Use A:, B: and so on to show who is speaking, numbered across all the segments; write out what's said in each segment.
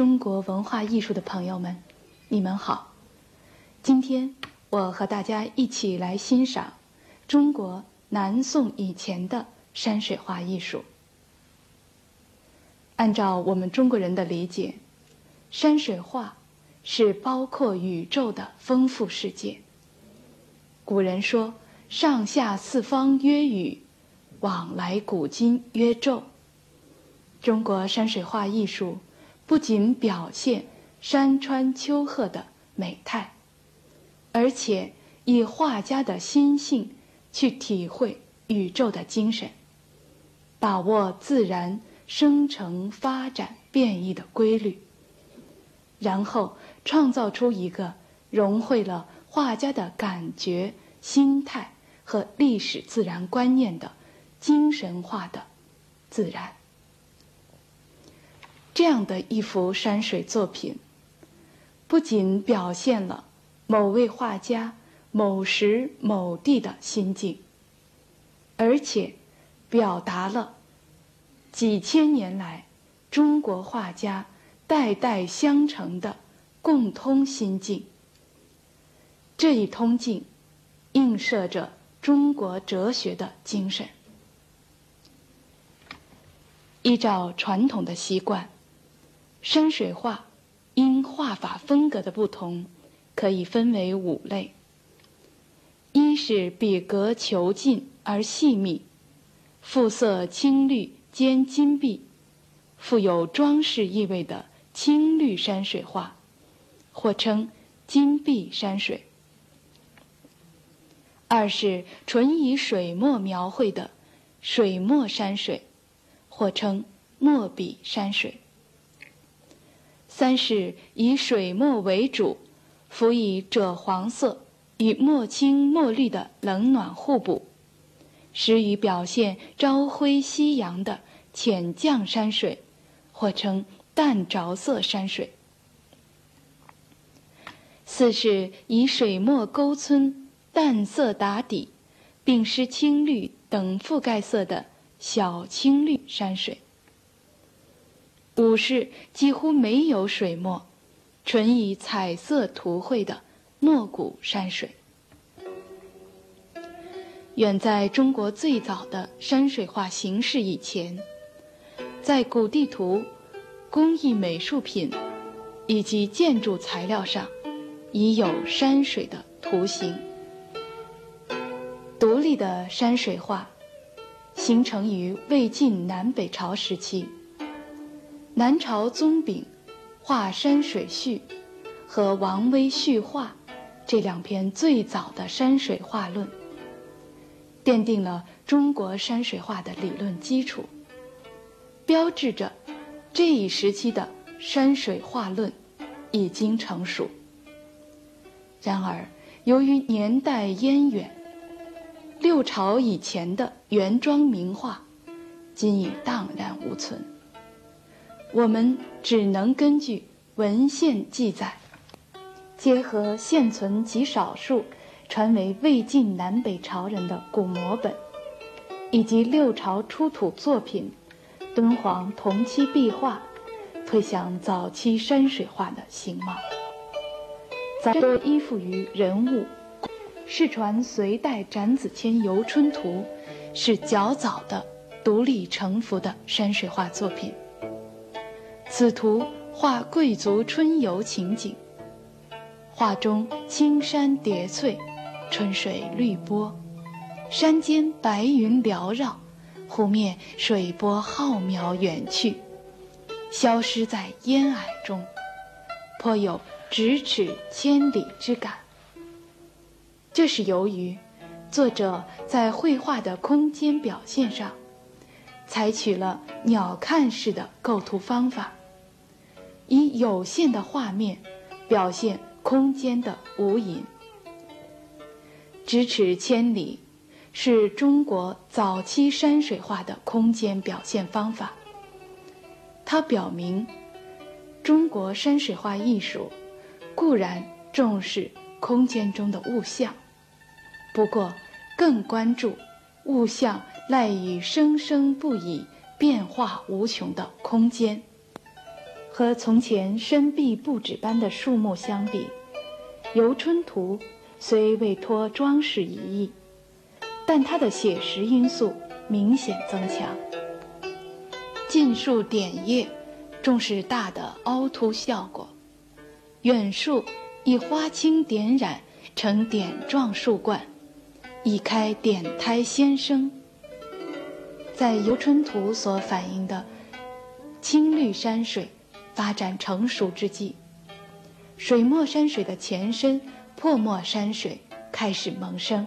A: 中国文化艺术的朋友们，你们好。今天我和大家一起来欣赏中国南宋以前的山水画艺术。按照我们中国人的理解，山水画是包括宇宙的丰富世界。古人说：“上下四方曰宇，往来古今曰宙。”中国山水画艺术不仅表现山川丘壑的美态，而且以画家的心性去体会宇宙的精神，把握自然生成发展变异的规律，然后创造出一个融汇了画家的感觉、心态和历史自然观念的精神化的自然。这样的一幅山水作品，不仅表现了某位画家某时某地的心境，而且表达了几千年来中国画家代代相承的共通心境。这一通境映射着中国哲学的精神。依照传统的习惯。山水画因画法风格的不同，可以分为五类：一是笔格遒劲而细密，肤色青绿兼金碧，富有装饰意味的青绿山水画，或称金碧山水；二是纯以水墨描绘的水墨山水，或称墨笔山水。三是以水墨为主，辅以赭黄色与墨青墨绿的冷暖互补，使以表现朝晖夕阳的浅绛山水，或称淡着色山水。四是以水墨勾皴、淡色打底，并施青绿等覆盖色的小青绿山水。五是几乎没有水墨，纯以彩色涂绘的墨谷山水。远在中国最早的山水画形式以前，在古地图、工艺美术品以及建筑材料上，已有山水的图形。独立的山水画，形成于魏晋南北朝时期。南朝宗炳画《山水序》和王威序画这两篇最早的山水画论，奠定了中国山水画的理论基础，标志着这一时期的山水画论已经成熟。然而，由于年代渊远，六朝以前的原装名画今已荡然无存。我们只能根据文献记载，结合现存极少数传为魏晋南北朝人的古摹本，以及六朝出土作品、敦煌同期壁画，推想早期山水画的形貌。咱多依附于人物。世传隋代展子谦游春图，是较早的独立成幅的山水画作品。此图画贵族春游情景，画中青山叠翠，春水绿波，山间白云缭绕，湖面水波浩渺远去，消失在烟霭中，颇有咫尺千里之感。这是由于作者在绘画的空间表现上，采取了鸟瞰式的构图方法。以有限的画面表现空间的无垠，咫尺千里是中国早期山水画的空间表现方法。它表明，中国山水画艺术固然重视空间中的物象，不过更关注物象赖以生生不已、变化无穷的空间。和从前深碧不止般的树木相比，游春图虽未脱装饰一意，但它的写实因素明显增强。近树点叶重视大的凹凸效果，远树以花青点染成点状树冠，以开点胎先声。在游春图所反映的青绿山水。发展成熟之际，水墨山水的前身破墨山水开始萌生。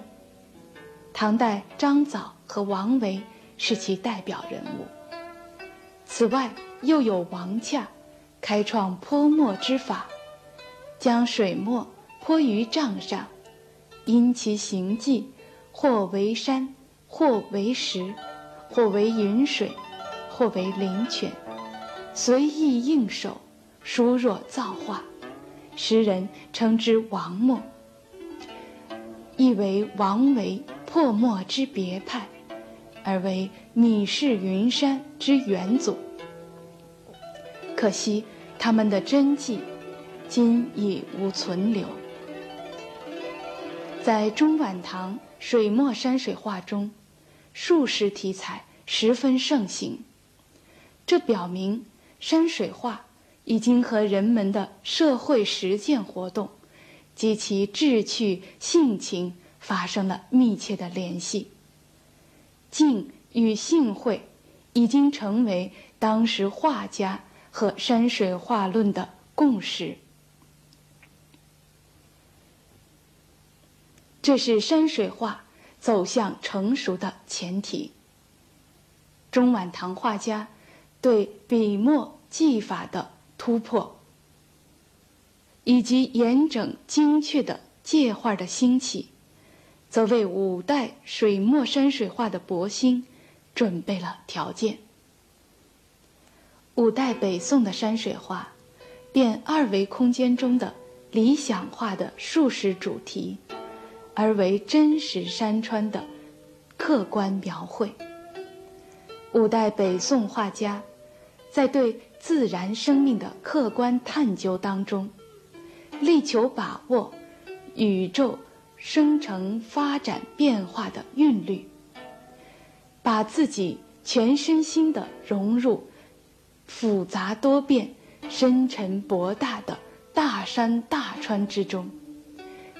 A: 唐代张藻和王维是其代表人物。此外，又有王洽开创泼墨之法，将水墨泼于帐上，因其形迹，或为山，或为石，或为云水，或为林泉。随意应手，殊若造化，时人称之王墨，亦为王维破墨之别派，而为米氏云山之元祖。可惜他们的真迹，今已无存留。在中晚唐水墨山水画中，术士题材十分盛行，这表明。山水画已经和人们的社会实践活动及其志趣性情发生了密切的联系。静与性会已经成为当时画家和山水画论的共识。这是山水画走向成熟的前提。中晚唐画家。对笔墨技法的突破，以及严整精确的界画的兴起，则为五代水墨山水画的勃兴准备了条件。五代北宋的山水画，变二维空间中的理想化的数实主题，而为真实山川的客观描绘。五代北宋画家。在对自然生命的客观探究当中，力求把握宇宙生成发展变化的韵律，把自己全身心的融入复杂多变、深沉博大的大山大川之中，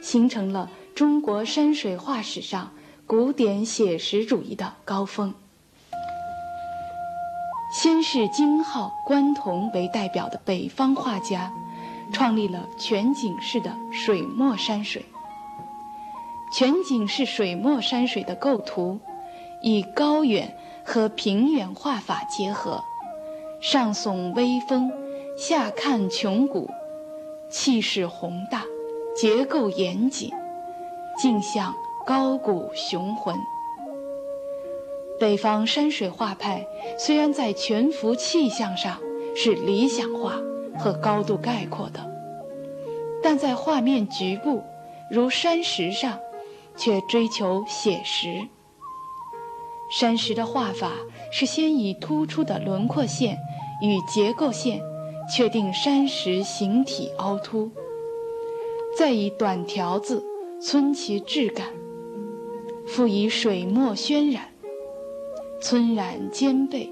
A: 形成了中国山水画史上古典写实主义的高峰。先是金浩、关同为代表的北方画家，创立了全景式的水墨山水。全景式水墨山水的构图，以高远和平远画法结合，上耸微峰，下看穹谷，气势宏大，结构严谨，镜像高古雄浑。北方山水画派虽然在全幅气象上是理想化和高度概括的，但在画面局部，如山石上，却追求写实。山石的画法是先以突出的轮廓线与结构线确定山石形体凹凸，再以短条子皴其质感，复以水墨渲染。皴染兼备，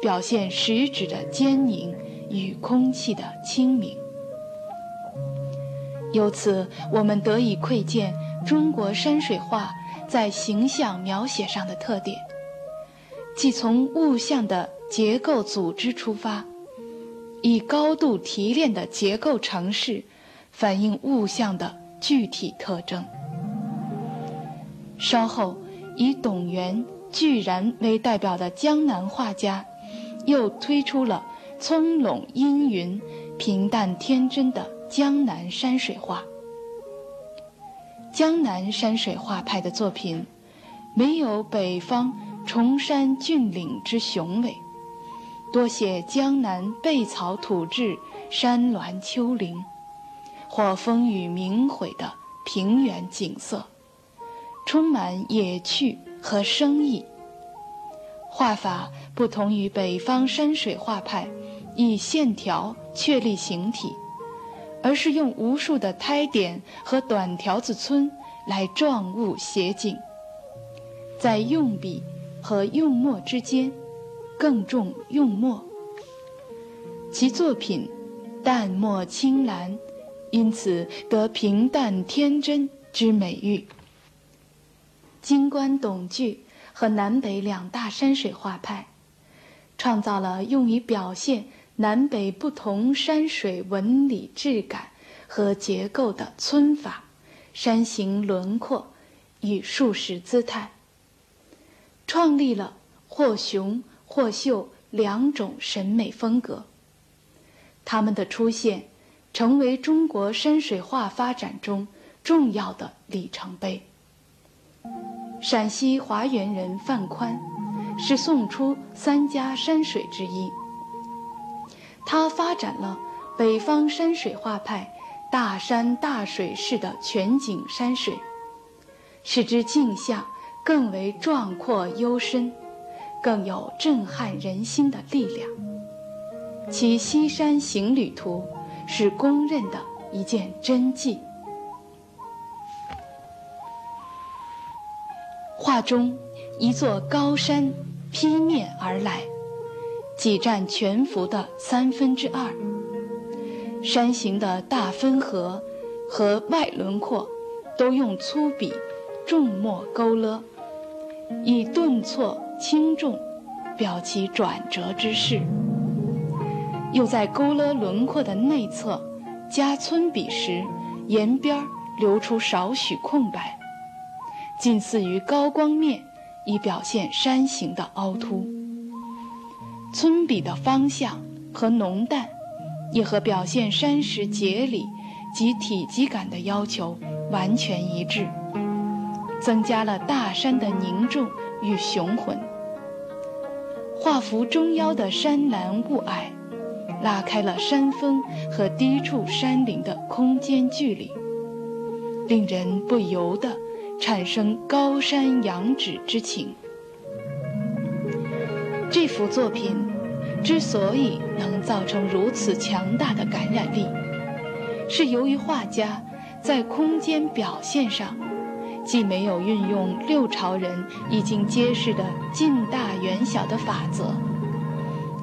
A: 表现食指的坚凝与空气的清明。由此，我们得以窥见中国山水画在形象描写上的特点，即从物象的结构组织出发，以高度提炼的结构程式反映物象的具体特征。稍后，以董源。巨然为代表的江南画家，又推出了葱茏阴云、平淡天真的江南山水画。江南山水画派的作品，没有北方崇山峻岭之雄伟，多写江南背草土质、山峦丘陵，或风雨明晦的平原景色，充满野趣。和生意画法不同于北方山水画派以线条确立形体，而是用无数的胎点和短条子皴来状物写景。在用笔和用墨之间，更重用墨。其作品淡墨青蓝，因此得平淡天真之美誉。金观董巨和南北两大山水画派，创造了用于表现南北不同山水纹理质感和结构的皴法、山形轮廓与树石姿态。创立了或雄或秀两种审美风格。他们的出现，成为中国山水画发展中重要的里程碑。陕西华原人范宽，是宋初三家山水之一。他发展了北方山水画派大山大水式的全景山水，使之镜像。更为壮阔幽深，更有震撼人心的力量。其《西山行旅图》是公认的一件真迹。画中一座高山劈面而来，挤占全幅的三分之二。山形的大分合和外轮廓，都用粗笔重墨勾勒。以顿挫轻重，表其转折之势；又在勾勒轮廓的内侧加皴笔时，沿边留出少许空白，近似于高光面，以表现山形的凹凸。皴笔的方向和浓淡，也和表现山石节理及体积感的要求完全一致。增加了大山的凝重与雄浑。画幅中腰的山岚雾霭，拉开了山峰和低处山岭的空间距离，令人不由得产生高山仰止之情。这幅作品之所以能造成如此强大的感染力，是由于画家在空间表现上。既没有运用六朝人已经揭示的近大远小的法则，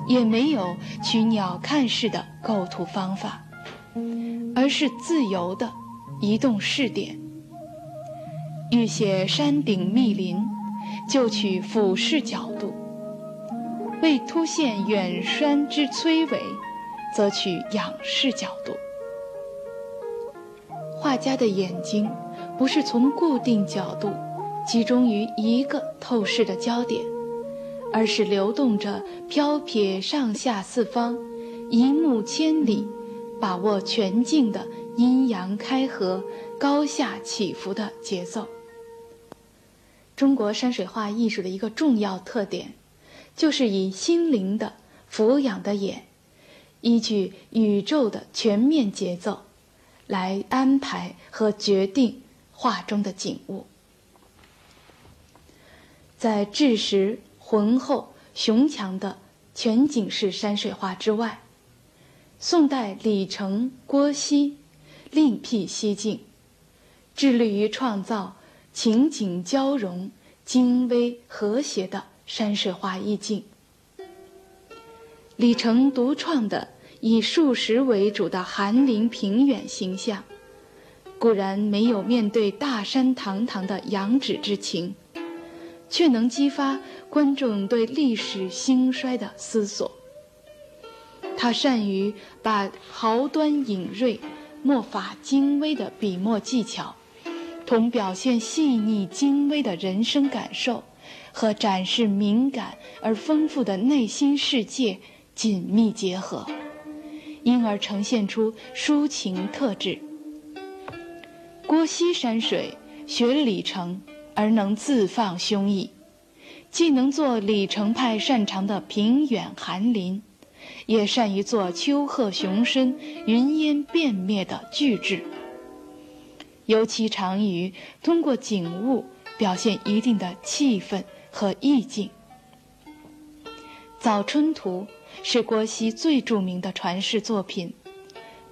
A: 也没有取鸟瞰式的构图方法，而是自由的移动视点。欲写山顶密林，就取俯视角度；为凸显远山之崔伟，则取仰视角度。画家的眼睛。不是从固定角度集中于一个透视的焦点，而是流动着飘撇上下四方，一目千里，把握全境的阴阳开合、高下起伏的节奏。中国山水画艺术的一个重要特点，就是以心灵的俯仰的眼，依据宇宙的全面节奏，来安排和决定。画中的景物，在质实浑厚雄强的全景式山水画之外，宋代李成、郭熙另辟蹊径，致力于创造情景交融、精微和谐的山水画意境。李成独创的以树石为主的寒林平远形象。固然没有面对大山堂堂的仰止之情，却能激发观众对历史兴衰的思索。他善于把豪端隐锐、墨法精微的笔墨技巧，同表现细腻精微的人生感受和展示敏感而丰富的内心世界紧密结合，因而呈现出抒情特质。郭熙山水学李成，而能自放胸臆，既能做李成派擅长的平远寒林，也善于做丘壑雄深、云烟遍灭的巨制。尤其长于通过景物表现一定的气氛和意境。早春图》是郭熙最著名的传世作品，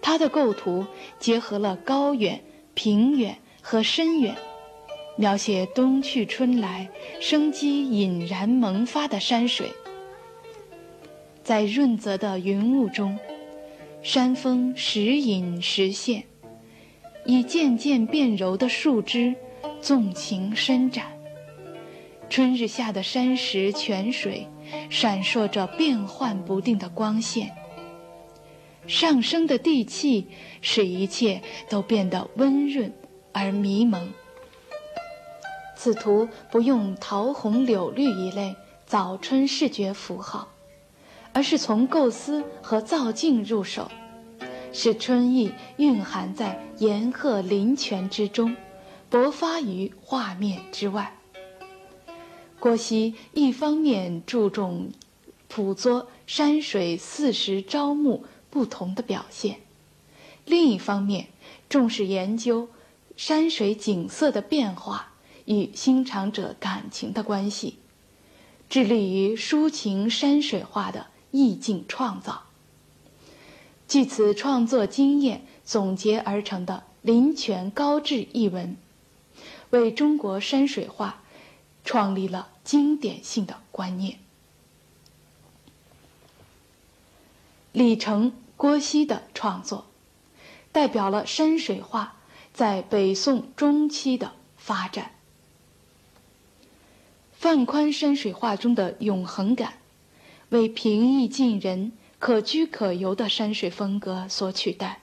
A: 它的构图结合了高远、平远和深远，描写冬去春来、生机隐然萌发的山水。在润泽的云雾中，山峰时隐时现，以渐渐变柔的树枝纵情伸展。春日下的山石泉水，闪烁着变幻不定的光线。上升的地气使一切都变得温润而迷蒙。此图不用桃红柳绿一类早春视觉符号。而是从构思和造境入手，使春意蕴含在岩壑林泉之中，勃发于画面之外。郭熙一方面注重捕捉山水四时朝暮不同的表现，另一方面重视研究山水景色的变化与欣赏者感情的关系，致力于抒情山水画的。意境创造，据此创作经验总结而成的《林泉高致》一文，为中国山水画创立了经典性的观念。李成、郭熙的创作，代表了山水画在北宋中期的发展。范宽山水画中的永恒感。为平易近人、可居可游的山水风格所取代，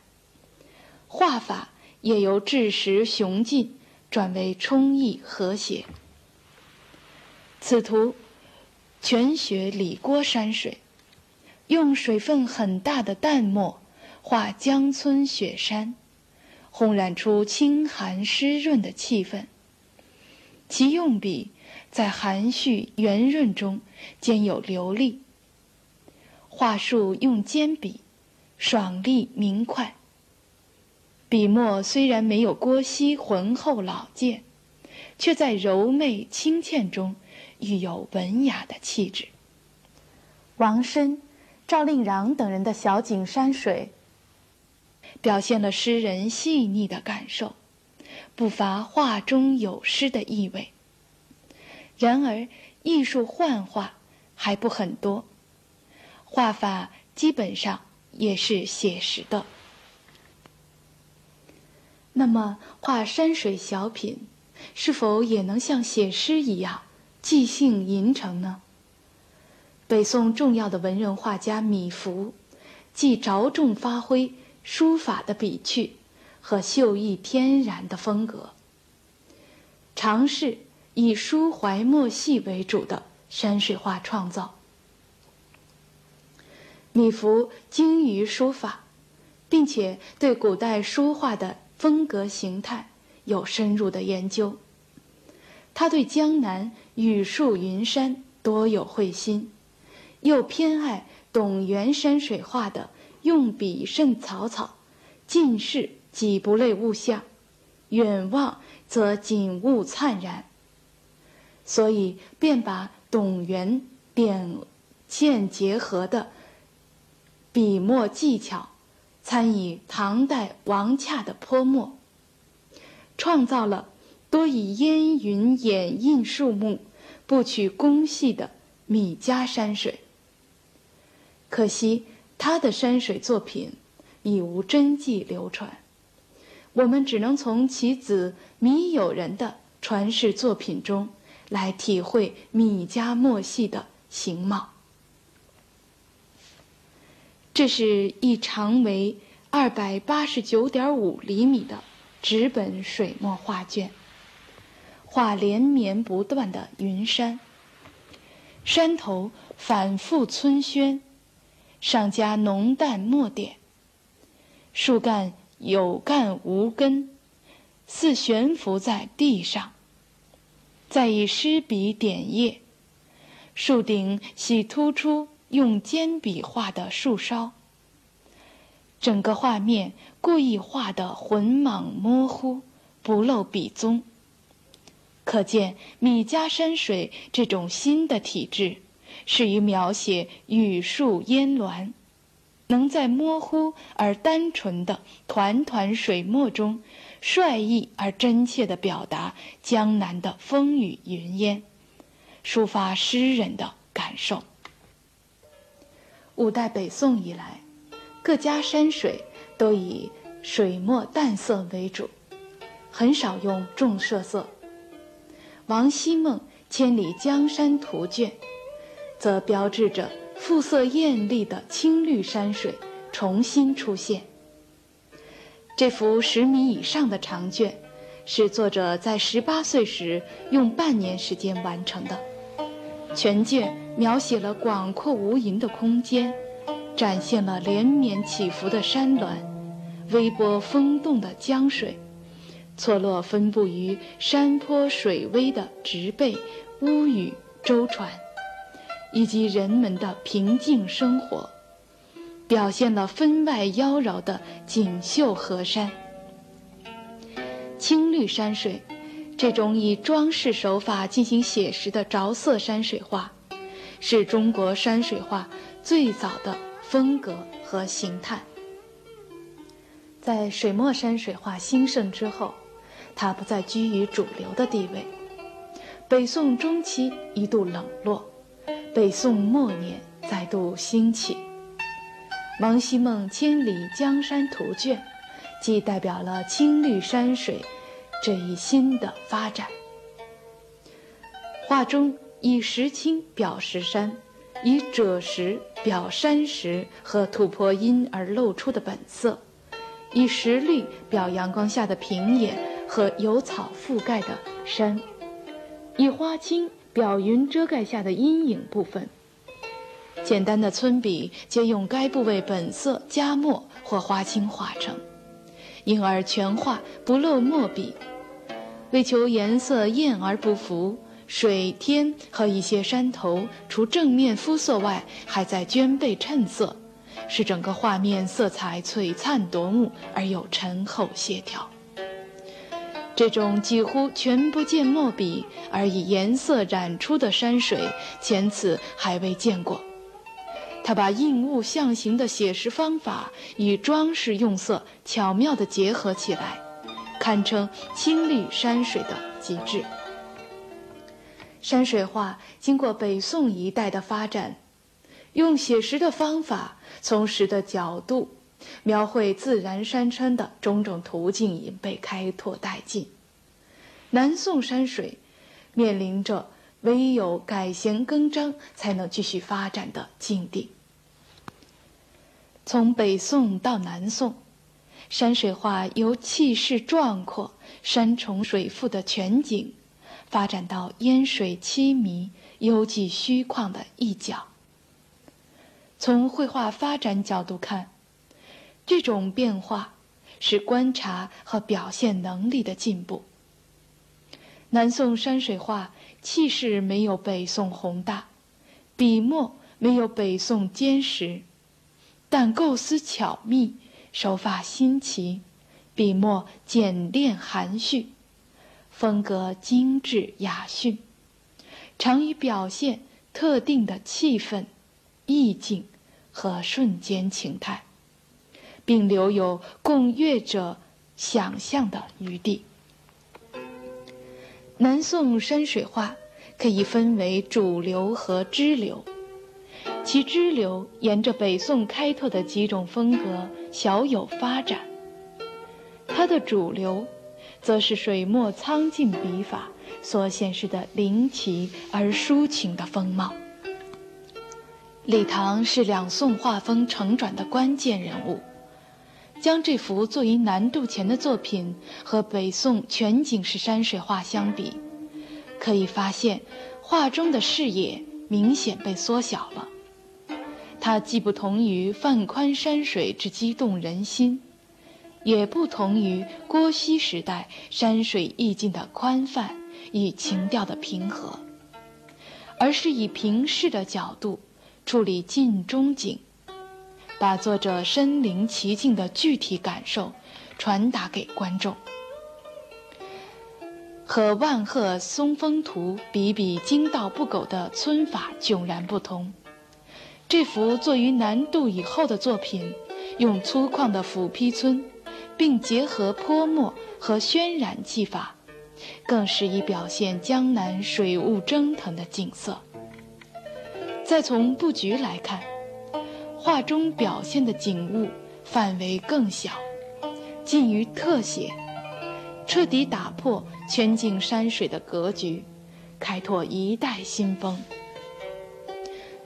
A: 画法也由质实雄劲转为充溢和谐。此图全学李郭山水，用水分很大的淡墨画江村雪山，烘染出清寒湿润的气氛。其用笔在含蓄圆润中兼有流利。画术用尖笔，爽利明快。笔墨虽然没有郭熙浑厚老健，却在柔媚清倩中愈有文雅的气质。王申、赵令穰等人的小景山水，表现了诗人细腻的感受，不乏画中有诗的意味。然而，艺术幻化还不很多。画法基本上也是写实的。那么，画山水小品是否也能像写诗一样即兴吟成呢？北宋重要的文人画家米芾，既着重发挥书法的笔趣和秀逸天然的风格，尝试以抒怀墨戏为主的山水画创造。米芾精于书法，并且对古代书画的风格形态有深入的研究。他对江南雨树云山多有会心，又偏爱董源山水画的用笔甚草草，近视几不类物象，远望则景物灿然。所以便把董源点线结合的。笔墨技巧，参以唐代王洽的泼墨，创造了多以烟云掩映树木、不取工细的米家山水。可惜他的山水作品已无真迹流传，我们只能从其子米友仁的传世作品中来体会米家墨系的形貌。这是一长为二百八十九点五厘米的纸本水墨画卷，画连绵不断的云山。山头反复村轩，上加浓淡墨点。树干有干无根，似悬浮在地上。再以湿笔点叶，树顶喜突出。用尖笔画的树梢，整个画面故意画得浑莽模糊，不露笔踪。可见米家山水这种新的体质，适于描写雨树烟峦，能在模糊而单纯的团团水墨中，率意而真切地表达江南的风雨云烟，抒发诗人的感受。五代北宋以来，各家山水都以水墨淡色为主，很少用重色色。王希孟《千里江山图卷》，则标志着复色艳丽的青绿山水重新出现。这幅十米以上的长卷，是作者在十八岁时用半年时间完成的。全卷描写了广阔无垠的空间，展现了连绵起伏的山峦，微波风动的江水，错落分布于山坡水微的植被、屋宇、舟船，以及人们的平静生活，表现了分外妖娆的锦绣河山。青绿山水。这种以装饰手法进行写实的着色山水画，是中国山水画最早的风格和形态。在水墨山水画兴盛之后，它不再居于主流的地位。北宋中期一度冷落，北宋末年再度兴起。王希孟《千里江山图卷》，既代表了青绿山水。这一新的发展，画中以石青表石山，以赭石表山石和吐蕃因而露出的本色，以石绿表阳光下的平野和有草覆盖的山，以花青表云遮盖下的阴影部分。简单的村笔皆用该部位本色加墨或花青画成。因而全画不露墨笔，为求颜色艳而不浮，水天和一些山头除正面肤色外，还在绢背衬色，使整个画面色彩璀璨夺目而又沉厚协调。这种几乎全不见墨笔而以颜色染出的山水，前此还未见过。他把应物象形的写实方法与装饰用色巧妙地结合起来，堪称青绿山水的极致。山水画经过北宋一代的发展，用写实的方法，从实的角度描绘自然山川的种种途径已被开拓殆尽。南宋山水面临着唯有改弦更张才能继续发展的境地。从北宋到南宋，山水画由气势壮阔、山重水复的全景，发展到烟水凄迷、幽寂虚旷的一角。从绘画发展角度看，这种变化是观察和表现能力的进步。南宋山水画气势没有北宋宏大，笔墨没有北宋坚实。但构思巧密，手法新奇，笔墨简练含蓄，风格精致雅驯，常以表现特定的气氛、意境和瞬间情态，并留有供阅者想象的余地。南宋山水画可以分为主流和支流。其支流沿着北宋开拓的几种风格小有发展，它的主流，则是水墨苍劲笔法所显示的灵奇而抒情的风貌。李唐是两宋画风承转的关键人物，将这幅作于南渡前的作品和北宋全景式山水画相比，可以发现画中的视野明显被缩小了。它既不同于范宽山水之激动人心，也不同于郭熙时代山水意境的宽泛与情调的平和，而是以平视的角度处理近中景，把作者身临其境的具体感受传达给观众。和万壑松风图比比精到不苟的皴法迥然不同。这幅作于南渡以后的作品，用粗犷的斧劈皴，并结合泼墨和渲染技法，更适宜表现江南水雾蒸腾的景色。再从布局来看，画中表现的景物范围更小，近于特写。彻底打破全景山水的格局，开拓一代新风。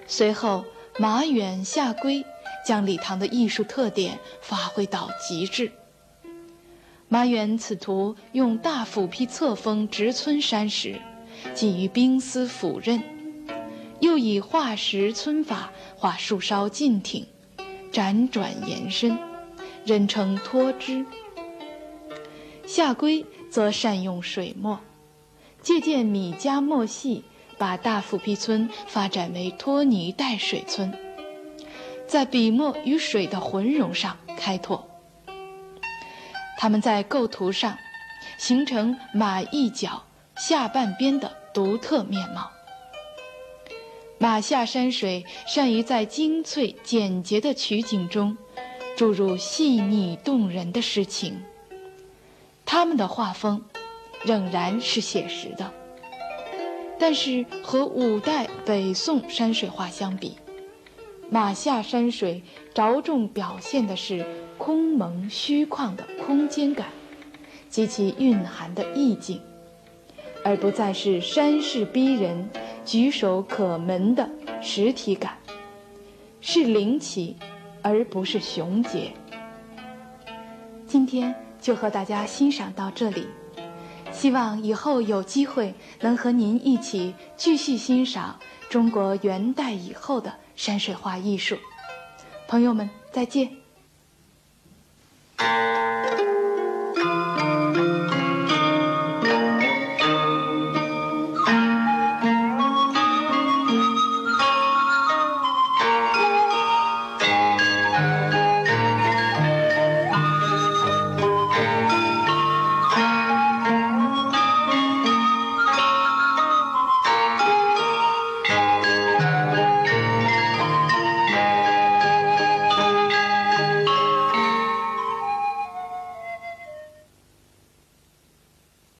A: 随后，马远、夏圭将李唐的艺术特点发挥到极致。马远此图用大斧劈侧锋直皴山石，近于冰丝斧刃；又以画石皴法画树梢劲挺，辗转延伸，人称脱枝。夏圭则善用水墨，借鉴米家墨系，把大斧劈村发展为拖泥带水村，在笔墨与水的浑融上开拓。他们在构图上形成马一角下半边的独特面貌。马下山水善于在精粹简洁的取景中，注入细腻动人的诗情。他们的画风仍然是写实的，但是和五代北宋山水画相比，马下山水着重表现的是空蒙虚旷的空间感及其蕴含的意境，而不再是山势逼人、举手可门的实体感，是灵奇，而不是雄杰。今天。就和大家欣赏到这里，希望以后有机会能和您一起继续欣赏中国元代以后的山水画艺术。朋友们，再见。